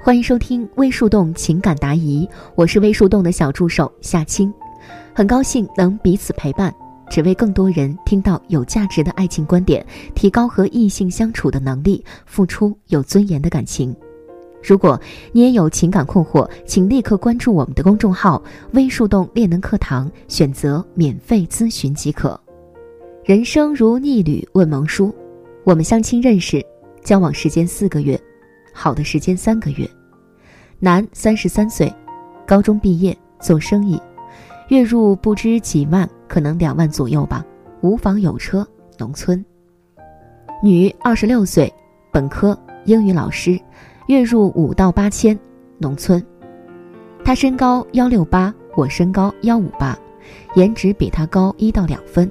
欢迎收听微树洞情感答疑，我是微树洞的小助手夏青，很高兴能彼此陪伴。只为更多人听到有价值的爱情观点，提高和异性相处的能力，付出有尊严的感情。如果你也有情感困惑，请立刻关注我们的公众号“微树洞恋能课堂”，选择免费咨询即可。人生如逆旅，问萌叔。我们相亲认识，交往时间四个月，好的时间三个月。男，三十三岁，高中毕业，做生意，月入不知几万。可能两万左右吧，无房有车，农村。女，二十六岁，本科，英语老师，月入五到八千，农村。他身高幺六八，我身高幺五八，颜值比他高一到两分。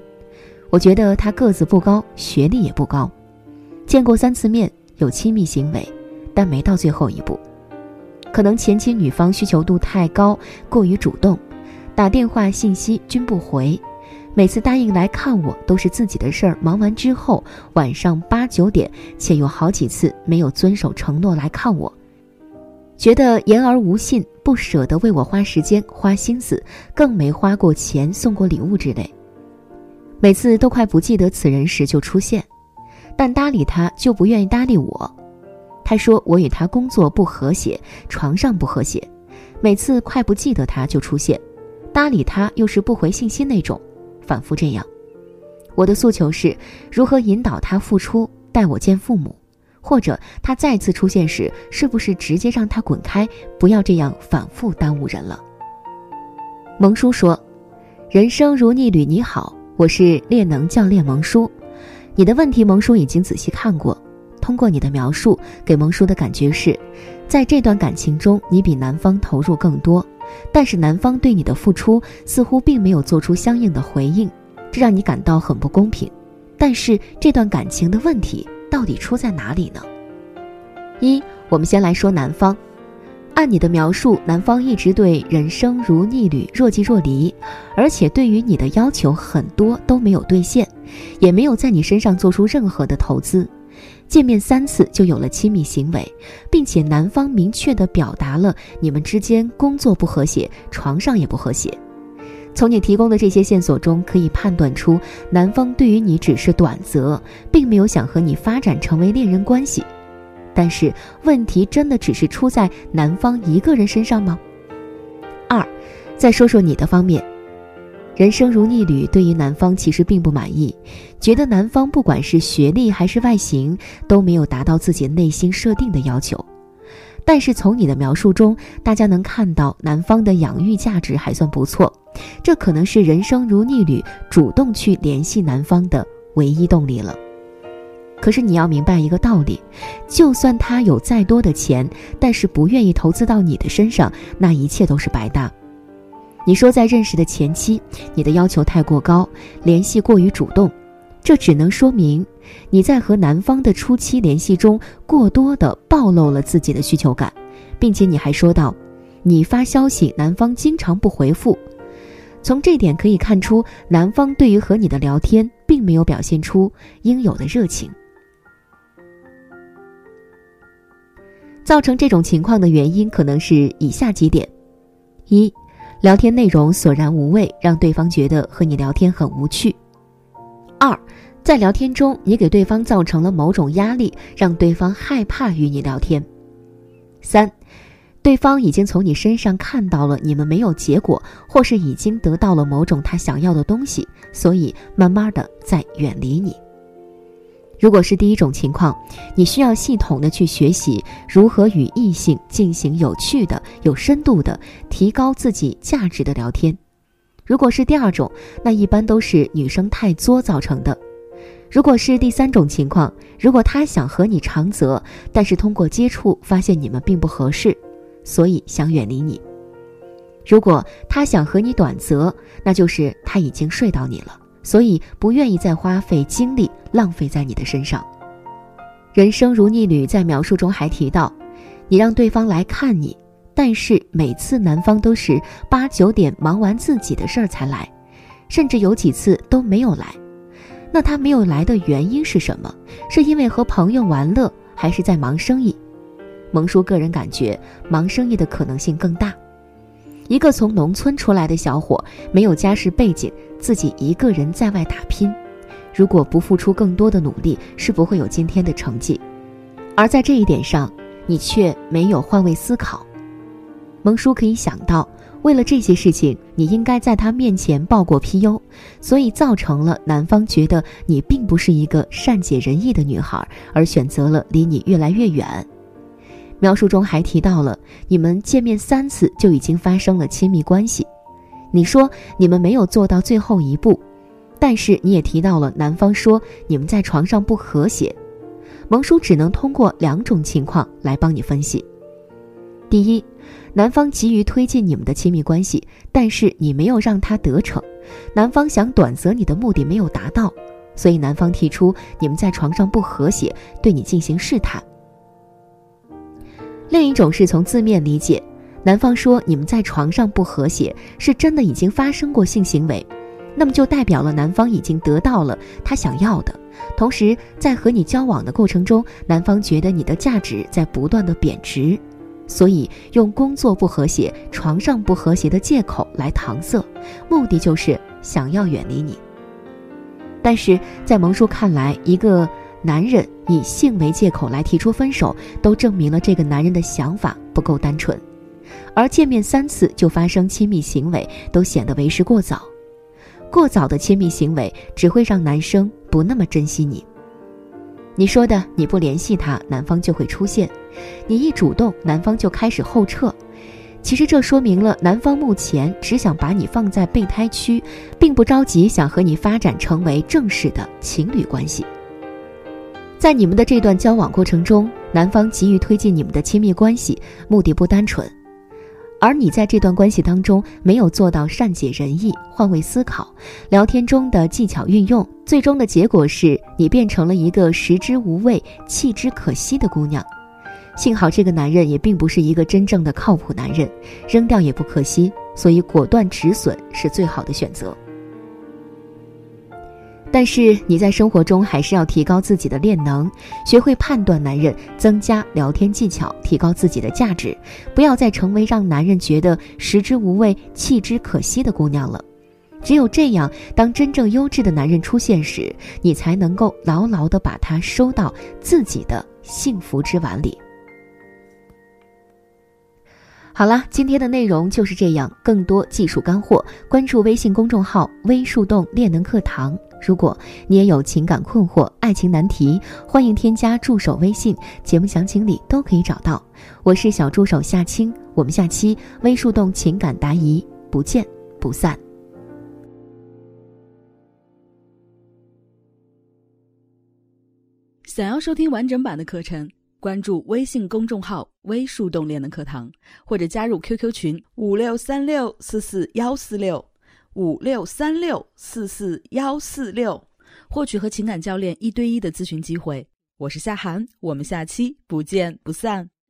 我觉得他个子不高，学历也不高。见过三次面，有亲密行为，但没到最后一步。可能前期女方需求度太高，过于主动，打电话、信息均不回。每次答应来看我都是自己的事儿，忙完之后晚上八九点，且有好几次没有遵守承诺来看我，觉得言而无信，不舍得为我花时间花心思，更没花过钱送过礼物之类。每次都快不记得此人时就出现，但搭理他就不愿意搭理我。他说我与他工作不和谐，床上不和谐，每次快不记得他就出现，搭理他又是不回信息那种。反复这样，我的诉求是如何引导他付出，带我见父母，或者他再次出现时，是不是直接让他滚开，不要这样反复耽误人了？萌叔说：“人生如逆旅，你好，我是练能教练萌叔。你的问题，萌叔已经仔细看过。通过你的描述，给萌叔的感觉是，在这段感情中，你比男方投入更多。”但是男方对你的付出似乎并没有做出相应的回应，这让你感到很不公平。但是这段感情的问题到底出在哪里呢？一，我们先来说男方。按你的描述，男方一直对人生如逆旅，若即若离，而且对于你的要求很多都没有兑现，也没有在你身上做出任何的投资。见面三次就有了亲密行为，并且男方明确的表达了你们之间工作不和谐，床上也不和谐。从你提供的这些线索中，可以判断出男方对于你只是短则，并没有想和你发展成为恋人关系。但是问题真的只是出在男方一个人身上吗？二，再说说你的方面。人生如逆旅，对于男方其实并不满意，觉得男方不管是学历还是外形都没有达到自己内心设定的要求。但是从你的描述中，大家能看到男方的养育价值还算不错，这可能是人生如逆旅主动去联系男方的唯一动力了。可是你要明白一个道理，就算他有再多的钱，但是不愿意投资到你的身上，那一切都是白搭。你说在认识的前期，你的要求太过高，联系过于主动，这只能说明你在和男方的初期联系中过多的暴露了自己的需求感，并且你还说到，你发消息男方经常不回复，从这点可以看出，男方对于和你的聊天并没有表现出应有的热情。造成这种情况的原因可能是以下几点：一。聊天内容索然无味，让对方觉得和你聊天很无趣。二，在聊天中，你给对方造成了某种压力，让对方害怕与你聊天。三，对方已经从你身上看到了你们没有结果，或是已经得到了某种他想要的东西，所以慢慢的在远离你。如果是第一种情况，你需要系统的去学习如何与异性进行有趣的、有深度的、提高自己价值的聊天。如果是第二种，那一般都是女生太作造成的。如果是第三种情况，如果他想和你长则，但是通过接触发现你们并不合适，所以想远离你。如果他想和你短则，那就是他已经睡到你了。所以不愿意再花费精力浪费在你的身上。人生如逆旅在描述中还提到，你让对方来看你，但是每次男方都是八九点忙完自己的事儿才来，甚至有几次都没有来。那他没有来的原因是什么？是因为和朋友玩乐，还是在忙生意？蒙叔个人感觉，忙生意的可能性更大。一个从农村出来的小伙，没有家世背景，自己一个人在外打拼，如果不付出更多的努力，是不会有今天的成绩。而在这一点上，你却没有换位思考。蒙叔可以想到，为了这些事情，你应该在他面前报过 PU，所以造成了男方觉得你并不是一个善解人意的女孩，而选择了离你越来越远。描述中还提到了你们见面三次就已经发生了亲密关系，你说你们没有做到最后一步，但是你也提到了男方说你们在床上不和谐，蒙叔只能通过两种情况来帮你分析。第一，男方急于推进你们的亲密关系，但是你没有让他得逞，男方想短择你的目的没有达到，所以男方提出你们在床上不和谐，对你进行试探。另一种是从字面理解，男方说你们在床上不和谐，是真的已经发生过性行为，那么就代表了男方已经得到了他想要的，同时在和你交往的过程中，男方觉得你的价值在不断的贬值，所以用工作不和谐、床上不和谐的借口来搪塞，目的就是想要远离你。但是在蒙叔看来，一个。男人以性为借口来提出分手，都证明了这个男人的想法不够单纯，而见面三次就发生亲密行为，都显得为时过早。过早的亲密行为只会让男生不那么珍惜你。你说的你不联系他，男方就会出现；你一主动，男方就开始后撤。其实这说明了男方目前只想把你放在备胎区，并不着急想和你发展成为正式的情侣关系。在你们的这段交往过程中，男方急于推进你们的亲密关系，目的不单纯，而你在这段关系当中没有做到善解人意、换位思考，聊天中的技巧运用，最终的结果是你变成了一个食之无味、弃之可惜的姑娘。幸好这个男人也并不是一个真正的靠谱男人，扔掉也不可惜，所以果断止损是最好的选择。但是你在生活中还是要提高自己的练能，学会判断男人，增加聊天技巧，提高自己的价值，不要再成为让男人觉得食之无味、弃之可惜的姑娘了。只有这样，当真正优质的男人出现时，你才能够牢牢地把他收到自己的幸福之碗里。好了，今天的内容就是这样。更多技术干货，关注微信公众号“微树洞练能课堂”。如果你也有情感困惑、爱情难题，欢迎添加助手微信，节目详情里都可以找到。我是小助手夏青，我们下期微树洞情感答疑不见不散。想要收听完整版的课程，关注微信公众号“微树洞练能课堂”，或者加入 QQ 群五六三六四四幺四六。五六三六四四幺四六，获取和情感教练一对一的咨询机会。我是夏涵，我们下期不见不散。